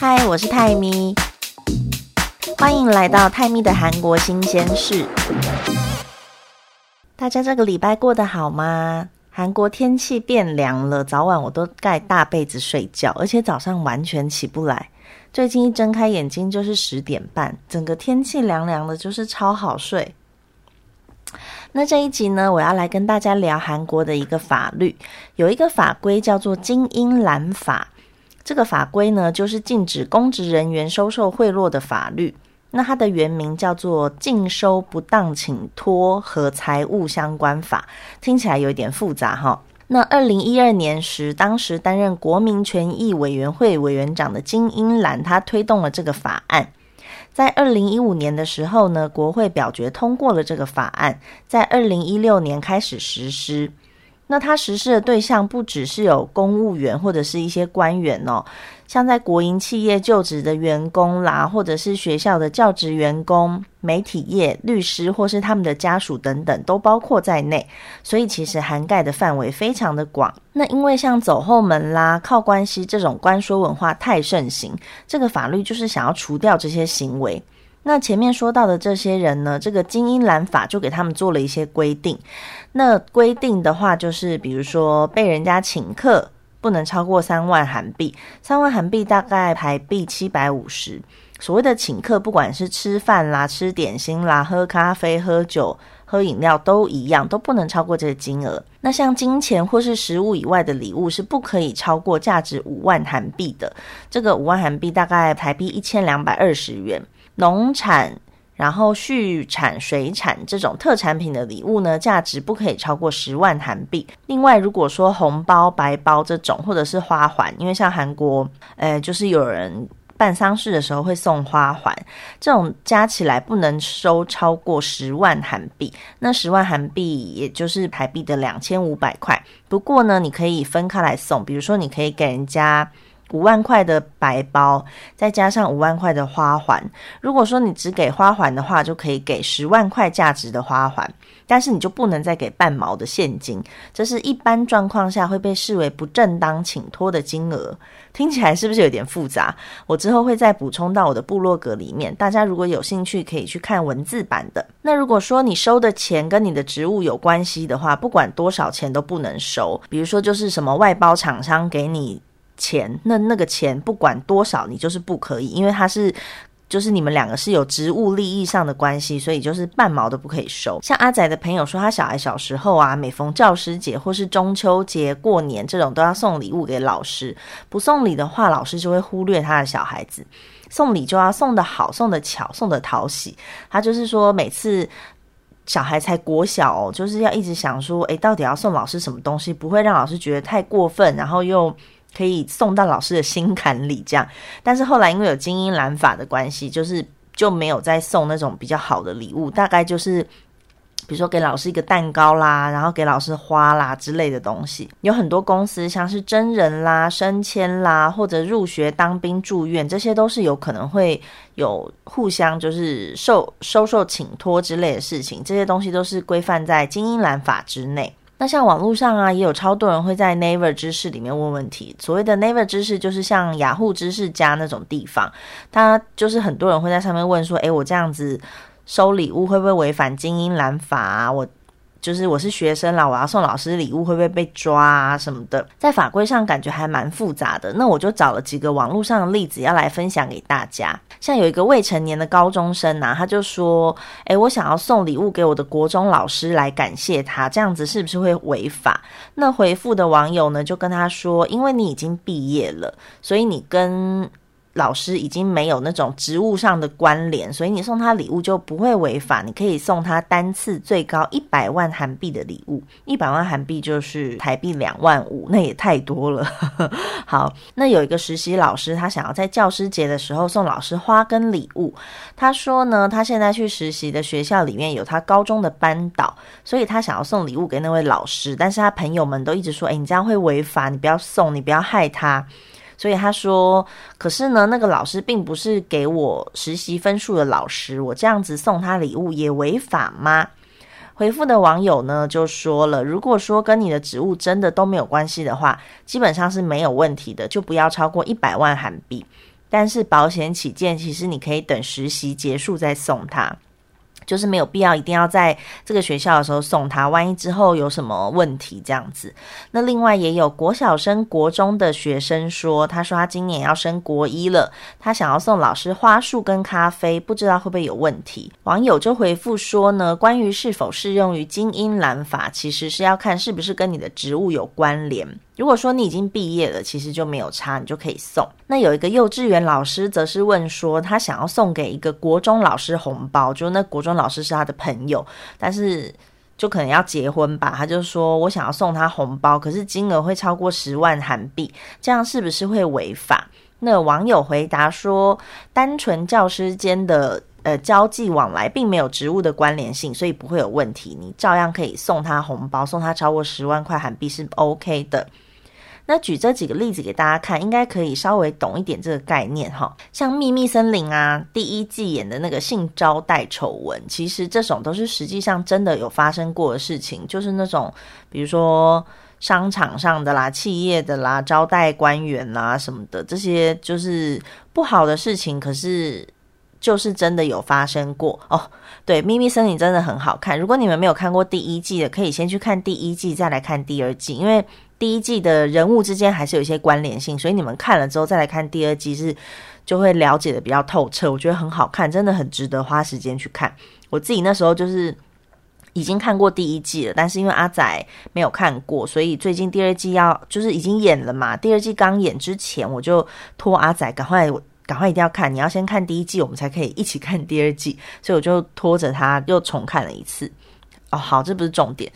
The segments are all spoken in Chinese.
嗨，我是泰咪，欢迎来到泰咪的韩国新鲜事。大家这个礼拜过得好吗？韩国天气变凉了，早晚我都盖大被子睡觉，而且早上完全起不来。最近一睁开眼睛就是十点半，整个天气凉凉的，就是超好睡。那这一集呢，我要来跟大家聊韩国的一个法律，有一个法规叫做《精英蓝法》。这个法规呢，就是禁止公职人员收受贿赂的法律。那它的原名叫做《禁收不当请托和财务相关法》，听起来有点复杂哈。那二零一二年时，当时担任国民权益委员会委员长的金英兰，他推动了这个法案。在二零一五年的时候呢，国会表决通过了这个法案，在二零一六年开始实施。那它实施的对象不只是有公务员或者是一些官员哦，像在国营企业就职的员工啦，或者是学校的教职员工、媒体业、律师或是他们的家属等等，都包括在内。所以其实涵盖的范围非常的广。那因为像走后门啦、靠关系这种官说文化太盛行，这个法律就是想要除掉这些行为。那前面说到的这些人呢，这个精英蓝法就给他们做了一些规定。那规定的话，就是比如说被人家请客，不能超过三万韩币，三万韩币大概台币七百五十。所谓的请客，不管是吃饭啦、吃点心啦、喝咖啡、喝酒、喝饮料，都一样，都不能超过这个金额。那像金钱或是食物以外的礼物，是不可以超过价值五万韩币的。这个五万韩币大概台币一千两百二十元。农产，然后畜产、水产这种特产品的礼物呢，价值不可以超过十万韩币。另外，如果说红包、白包这种，或者是花环，因为像韩国，呃，就是有人办丧事的时候会送花环，这种加起来不能收超过十万韩币。那十万韩币也就是台币的两千五百块。不过呢，你可以分开来送，比如说你可以给人家。五万块的白包，再加上五万块的花环。如果说你只给花环的话，就可以给十万块价值的花环，但是你就不能再给半毛的现金。这是一般状况下会被视为不正当请托的金额。听起来是不是有点复杂？我之后会再补充到我的部落格里面。大家如果有兴趣，可以去看文字版的。那如果说你收的钱跟你的职务有关系的话，不管多少钱都不能收。比如说，就是什么外包厂商给你。钱，那那个钱不管多少，你就是不可以，因为他是，就是你们两个是有职务利益上的关系，所以就是半毛都不可以收。像阿仔的朋友说，他小孩小时候啊，每逢教师节或是中秋节、过年这种，都要送礼物给老师，不送礼的话，老师就会忽略他的小孩子。送礼就要送的好，送的巧，送的讨喜。他就是说，每次小孩才国小，哦，就是要一直想说，诶，到底要送老师什么东西，不会让老师觉得太过分，然后又。可以送到老师的心坎里，这样。但是后来因为有精英蓝法的关系，就是就没有再送那种比较好的礼物，大概就是比如说给老师一个蛋糕啦，然后给老师花啦之类的东西。有很多公司像是真人啦、升迁啦，或者入学、当兵、住院，这些都是有可能会有互相就是受收受请托之类的事情，这些东西都是规范在精英蓝法之内。那像网络上啊，也有超多人会在 Never 知识里面问问题。所谓的 Never 知识，就是像雅虎知识家那种地方，它就是很多人会在上面问说：“诶，我这样子收礼物会不会违反精英蓝法啊？”我。就是我是学生啦，我要送老师礼物，会不会被抓啊什么的？在法规上感觉还蛮复杂的。那我就找了几个网络上的例子要来分享给大家。像有一个未成年的高中生呐，他就说：“诶，我想要送礼物给我的国中老师来感谢他，这样子是不是会违法？”那回复的网友呢，就跟他说：“因为你已经毕业了，所以你跟……”老师已经没有那种职务上的关联，所以你送他礼物就不会违法。你可以送他单次最高一百万韩币的礼物，一百万韩币就是台币两万五，那也太多了。好，那有一个实习老师，他想要在教师节的时候送老师花跟礼物。他说呢，他现在去实习的学校里面有他高中的班导，所以他想要送礼物给那位老师，但是他朋友们都一直说：“哎，你这样会违法，你不要送，你不要害他。”所以他说：“可是呢，那个老师并不是给我实习分数的老师，我这样子送他礼物也违法吗？”回复的网友呢就说了：“如果说跟你的职务真的都没有关系的话，基本上是没有问题的，就不要超过一百万韩币。但是保险起见，其实你可以等实习结束再送他。就是没有必要一定要在这个学校的时候送他，万一之后有什么问题这样子。那另外也有国小升国中的学生说，他说他今年要升国一了，他想要送老师花束跟咖啡，不知道会不会有问题。网友就回复说呢，关于是否适用于精英蓝法，其实是要看是不是跟你的职务有关联。如果说你已经毕业了，其实就没有差，你就可以送。那有一个幼稚园老师则是问说，他想要送给一个国中老师红包，就那国中老师是他的朋友，但是就可能要结婚吧，他就说我想要送他红包，可是金额会超过十万韩币，这样是不是会违法？那网友回答说，单纯教师间的。呃，交际往来并没有职务的关联性，所以不会有问题。你照样可以送他红包，送他超过十万块韩币是 OK 的。那举这几个例子给大家看，应该可以稍微懂一点这个概念哈。像《秘密森林》啊，第一季演的那个性招待丑闻，其实这种都是实际上真的有发生过的事情，就是那种比如说商场上的啦、企业的啦、招待官员啦什么的，这些就是不好的事情，可是。就是真的有发生过哦，对，《秘密森林》真的很好看。如果你们没有看过第一季的，可以先去看第一季，再来看第二季，因为第一季的人物之间还是有一些关联性，所以你们看了之后再来看第二季是就会了解的比较透彻。我觉得很好看，真的很值得花时间去看。我自己那时候就是已经看过第一季了，但是因为阿仔没有看过，所以最近第二季要就是已经演了嘛，第二季刚演之前，我就托阿仔赶快。赶快一定要看！你要先看第一季，我们才可以一起看第二季。所以我就拖着他又重看了一次。哦，好，这不是重点。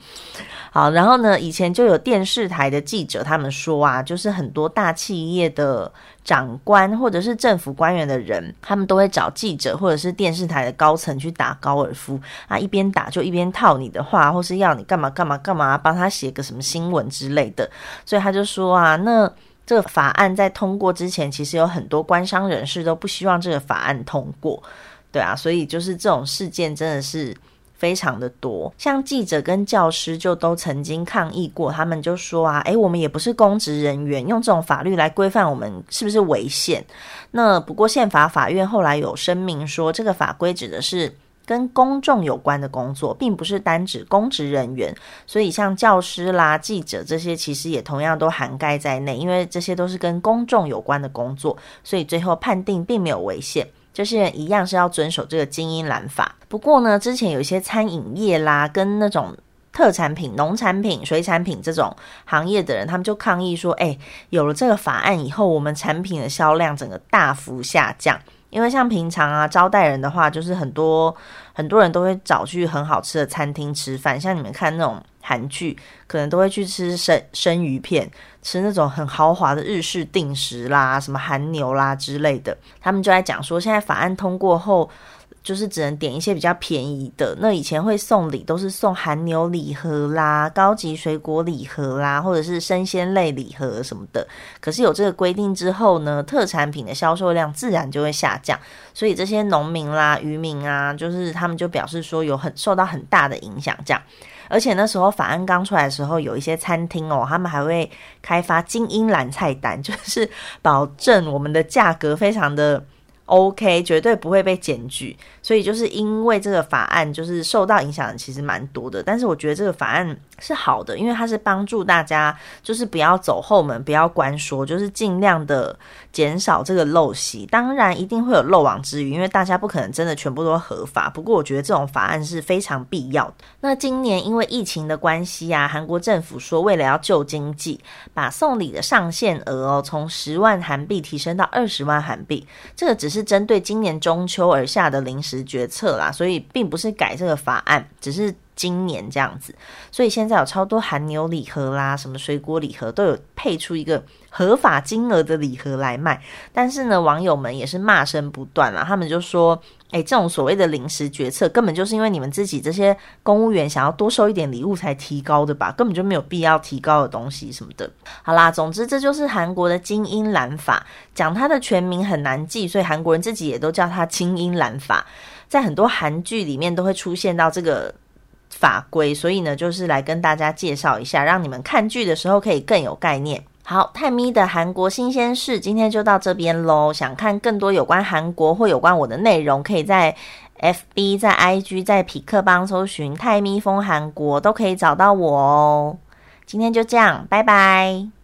好，然后呢，以前就有电视台的记者他们说啊，就是很多大企业的长官或者是政府官员的人，他们都会找记者或者是电视台的高层去打高尔夫啊，一边打就一边套你的话，或是要你干嘛干嘛干嘛，帮他写个什么新闻之类的。所以他就说啊，那。这个法案在通过之前，其实有很多官商人士都不希望这个法案通过，对啊，所以就是这种事件真的是非常的多。像记者跟教师就都曾经抗议过，他们就说啊，诶，我们也不是公职人员，用这种法律来规范我们是不是违宪？那不过宪法法院后来有声明说，这个法规指的是。跟公众有关的工作，并不是单指公职人员，所以像教师啦、记者这些，其实也同样都涵盖在内，因为这些都是跟公众有关的工作，所以最后判定并没有违宪，这些人一样是要遵守这个精英蓝法。不过呢，之前有一些餐饮业啦，跟那种特产品、农产品、水产品这种行业的人，他们就抗议说：“哎，有了这个法案以后，我们产品的销量整个大幅下降。”因为像平常啊招待人的话，就是很多很多人都会找去很好吃的餐厅吃饭。像你们看那种韩剧，可能都会去吃生生鱼片，吃那种很豪华的日式定食啦，什么韩牛啦之类的。他们就在讲说，现在法案通过后。就是只能点一些比较便宜的。那以前会送礼，都是送韩牛礼盒啦、高级水果礼盒啦，或者是生鲜类礼盒什么的。可是有这个规定之后呢，特产品的销售量自然就会下降。所以这些农民啦、渔民啊，就是他们就表示说有很受到很大的影响。这样，而且那时候法案刚出来的时候，有一些餐厅哦，他们还会开开发精英蓝菜单，就是保证我们的价格非常的。OK，绝对不会被检举，所以就是因为这个法案，就是受到影响其实蛮多的。但是我觉得这个法案是好的，因为它是帮助大家，就是不要走后门，不要关说，就是尽量的减少这个陋习。当然一定会有漏网之鱼，因为大家不可能真的全部都合法。不过我觉得这种法案是非常必要的。那今年因为疫情的关系啊，韩国政府说为了要救经济，把送礼的上限额哦从十万韩币提升到二十万韩币，这个只是。针对今年中秋而下的临时决策啦，所以并不是改这个法案，只是今年这样子。所以现在有超多韩牛礼盒啦，什么水果礼盒都有配出一个合法金额的礼盒来卖。但是呢，网友们也是骂声不断啦，他们就说。哎，这种所谓的临时决策，根本就是因为你们自己这些公务员想要多收一点礼物才提高的吧？根本就没有必要提高的东西什么的。好啦，总之这就是韩国的精英蓝法，讲它的全名很难记，所以韩国人自己也都叫它精英蓝法。在很多韩剧里面都会出现到这个法规，所以呢，就是来跟大家介绍一下，让你们看剧的时候可以更有概念。好，泰咪的韩国新鲜事今天就到这边喽。想看更多有关韩国或有关我的内容，可以在 FB、在 IG、在匹克邦搜寻“泰咪风韩国”，都可以找到我哦。今天就这样，拜拜。